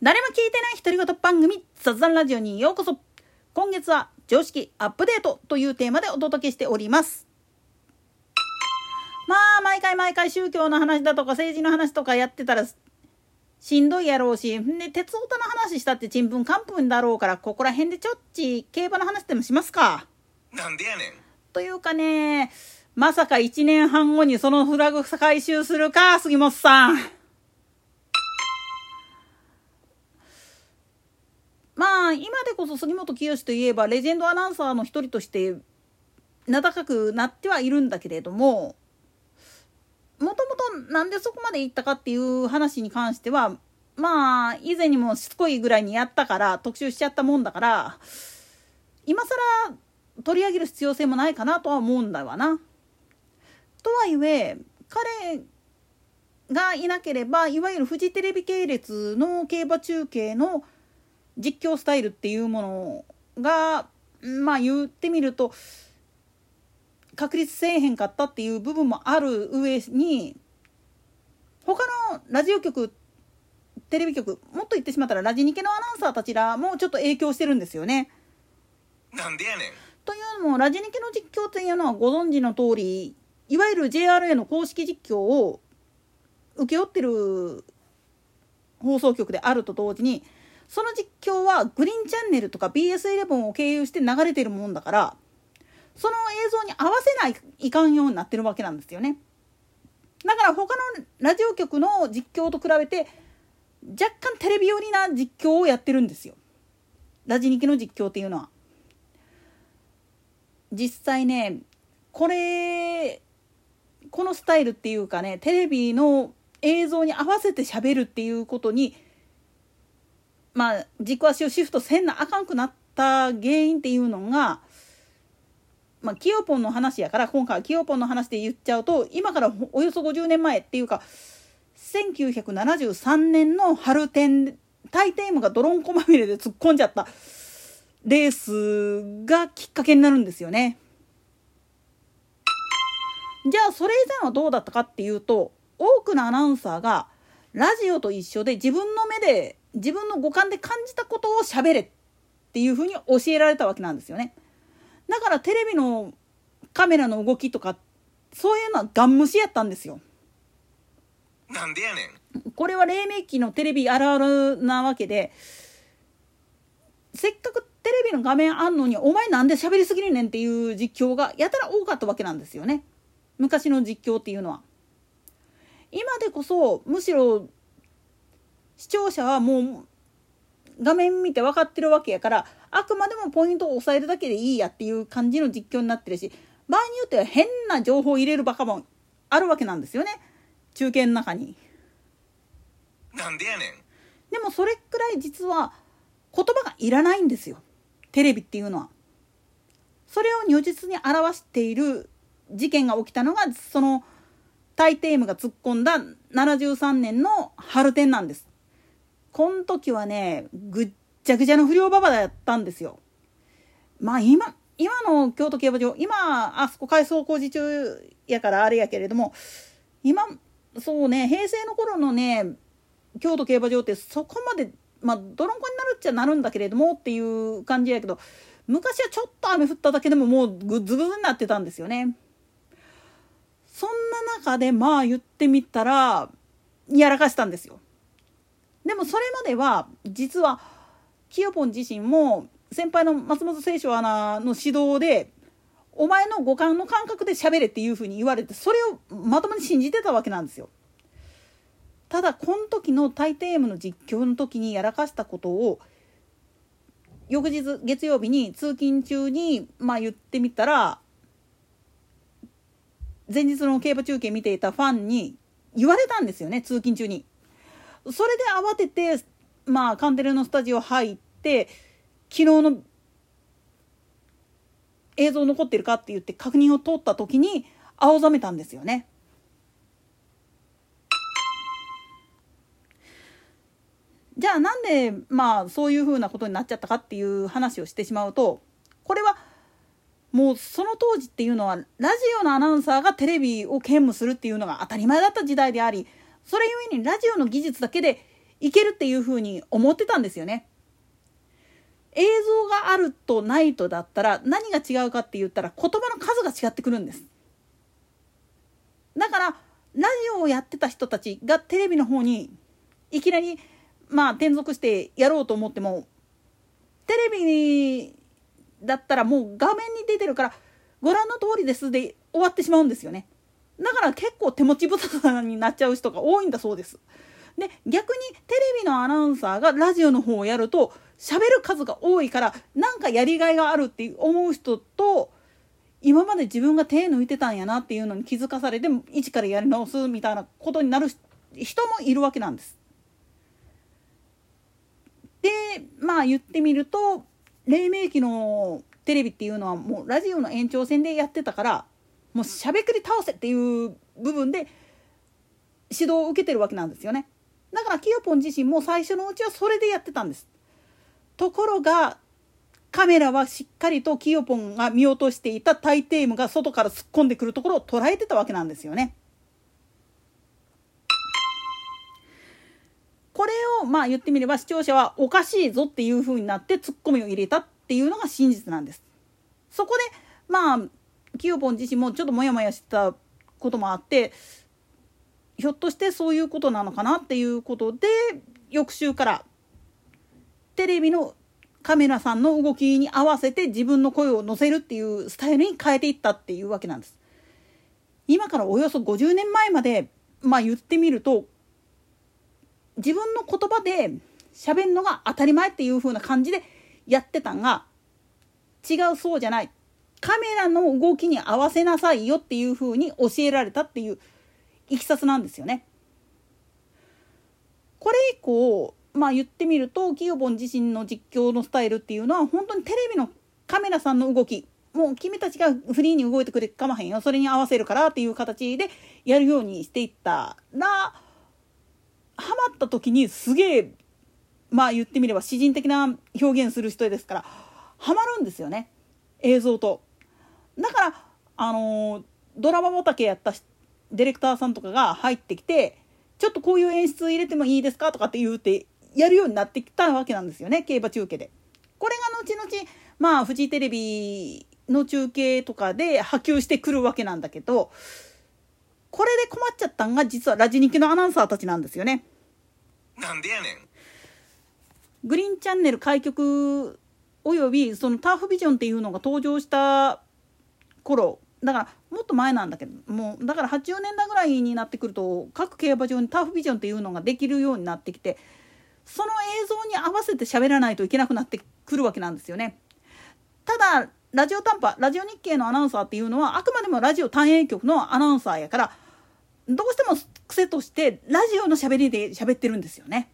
誰も聞いてない独り言番組雑談ラジオにようこそ今月は常識アップデートというテーマでお届けしておりますまあ毎回毎回宗教の話だとか政治の話とかやってたらしんどいやろうし、で、鉄オタの話したってちんぷんかんぷんだろうから、ここら辺でちょっち競馬の話でもしますか？なんでやねん。というかね、まさか1年半後にそのフラグ回収するか、杉本さん。ま、今でこそ杉本清といえば、レジェンドアナウンサーの一人として、名高くなってはいるんだけれども、もともとなんでそこまで行ったかっていう話に関しては、まあ、以前にもしつこいぐらいにやったから、特集しちゃったもんだから、今更取り上げる必要性もないかなとは思うんだわな。とはいえ彼がいなければいわゆるフジテレビ系列の競馬中継の実況スタイルっていうものがまあ言ってみると確立せえへんかったっていう部分もある上に他のラジオ局テレビ局もっと言ってしまったらラジニケのアナウンサーたちらもちょっと影響してるんですよね。なんでやねんというのもラジニケの実況っていうのはご存知の通りいわゆる JRA の公式実況を請け負ってる放送局であると同時にその実況はグリーンチャンネルとか BS11 を経由して流れてるもんだからその映像に合わせないいかんようになってるわけなんですよね。だから他のラジオ局の実況と比べて若干テレビ寄りな実況をやってるんですよ。ラジニケの実況っていうのは。実際ねこれこのスタイルっていうかねテレビの映像に合わせて喋るっていうことにまあ軸足をシフトせんなあかんくなった原因っていうのがまあ、キヨポンの話やから今回はキヨポンの話で言っちゃうと今からおよそ50年前っていうか1973年の春天タイテームがドロンコまみれで突っ込んじゃったレースがきっかけになるんですよね。じゃあそれ以前はどうだったかっていうと多くのアナウンサーがラジオと一緒で自分の目で自分の五感で感じたことを喋れっていうふうに教えられたわけなんですよね。だからテレビのカメラの動きとかそういうのはガン無視やったんですよ。なんでやねん。これは黎明期のテレビあるあるなわけでせっかくテレビの画面あんのにお前なんで喋りすぎるねんっていう実況がやたら多かったわけなんですよね。昔の実況っていうのは。今でこそむしろ視聴者はもう画面見て分かってるわけやからあくまでもポイントを押さえるだけでいいやっていう感じの実況になってるし場合によっては変な情報を入れるバカもあるわけなんですよね中継の中に。なんでやねん。でもそれくらい実は言葉がいらないんですよテレビっていうのは。それを如実に表している事件が起きたのがそのタイテームが突っ込んだ73年の春天なんです。こん時はねぐっちゃぐちゃの不良ババだったんですよ。まあ今今の京都競馬場今あそこ改装工事中やからあれやけれども今そうね平成の頃のね京都競馬場ってそこまでまあ泥んこになるっちゃなるんだけれどもっていう感じやけど昔はちょっと雨降っただけでももうグズグズになってたんですよね。そんな中でまあ言ってみたらやらかしたんですよ。でもそれまでは実はキヨポン自身も先輩の松本清張アナの指導でお前の五感の感覚で喋れっていうふうに言われてそれをまともに信じてたわけなんですよ。ただこの時のタイテームの実況の時にやらかしたことを翌日月曜日に通勤中にまあ言ってみたら前日の競馬中継見ていたファンに言われたんですよね通勤中に。それで慌ててまあカンテレのスタジオ入って昨日の映像残ってるかって言って確認を取った時に青ざめたんですよね。じゃあなんでまあそういうふうなことになっちゃったかっていう話をしてしまうとこれはもうその当時っていうのはラジオのアナウンサーがテレビを兼務するっていうのが当たり前だった時代でありそれゆえにラジオの技術だけでいけるっていうふうに思ってたんですよね。映像があるとないとだったら何が違うかって言ったら言葉の数が違ってくるんです。だからラジオをやってた人たちがテレビの方にいきなりまあ転属してやろうと思ってもテレビだったらもう画面に出てるからご覧の通りですで終わってしまうんですよね。だから結構手持ち無沙汰になっちゃう人が多いんだそうです。で逆にテレビのアナウンサーがラジオの方をやると喋る数が多いからなんかやりがいがあるって思う人と今まで自分が手抜いてたんやなっていうのに気づかされて一からやり直すみたいなことになる人もいるわけなんです。でまあ言ってみると黎明期のテレビっていうのはもうラジオの延長線でやってたからもうしゃべくり倒せっていう部分で指導を受けてるわけなんですよね。だからキヨポン自身も最初のうちはそれでやってたんです。ところがカメラはしっかりとキヨポンが見落としていたタイテームが外から突っ込んでくるところを捉えてたわけなんですよね。これをまあ言ってみれば視聴者はおかしいぞっていう風になってツッコミを入れたっていうのが真実なんです。そこでまあキヨポン自身もちょっとモヤモヤしてたこともあってひょっとしてそういうことなのかなっていうことで翌週からテレビのカメラさんの動きに合わせて自分の声を乗せるっていうスタイルに変えていったっていうわけなんです。今からおよそ50年前までまあ言ってみると自分の言葉で喋るのが当たり前っていう風な感じでやってたんが違うそうじゃないカメラの動きに合わせなさいよっていう風に教えられたっていういきさつなんですよね。これ以降まあ言ってみるとキヨボン自身の実況のスタイルっていうのは本当にテレビのカメラさんの動きもう君たちがフリーに動いてくれかまへんよそれに合わせるからっていう形でやるようにしていったらハマった時にすげえまあ言ってみれば詩人的な表現する人ですからハマるんですよね映像と。だからあのドラマ畑やったディレクターさんとかが入ってきてちょっとこういう演出入れてもいいですかとかって言うてやるようになってきたわけなんですよね競馬中継で。これが後々まあフジテレビの中継とかで波及してくるわけなんだけどこれで困っちゃったんが実はラジニキのアナウンサーたちなんですよね。なんでやねん。グリーンチャンネル開局およびそのターフビジョンっていうのが登場した頃だからもっと前なんだけどもうだから80年代ぐらいになってくると各競馬場にターフビジョンっていうのができるようになってきてその映像に合わせて喋らないといけなくなってくるわけなんですよね。ただラジオ短波ラジオ日経のアナウンサーっていうのはあくまでもラジオ単影局のアナウンサーやからどうしても癖としてラジオの喋りで喋ってるんですよね。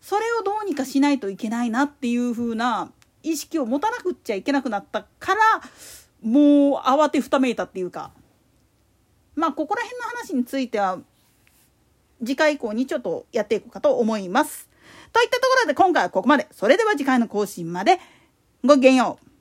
それをどうにかしないといけないなっていう風な意識を持たなくっちゃいけなくなったからもう慌てふためいたっていうかまあここら辺の話については次回以降にちょっとやっていこうかと思います。といったところで今回はここまで。それでは次回の更新までごきげんよう。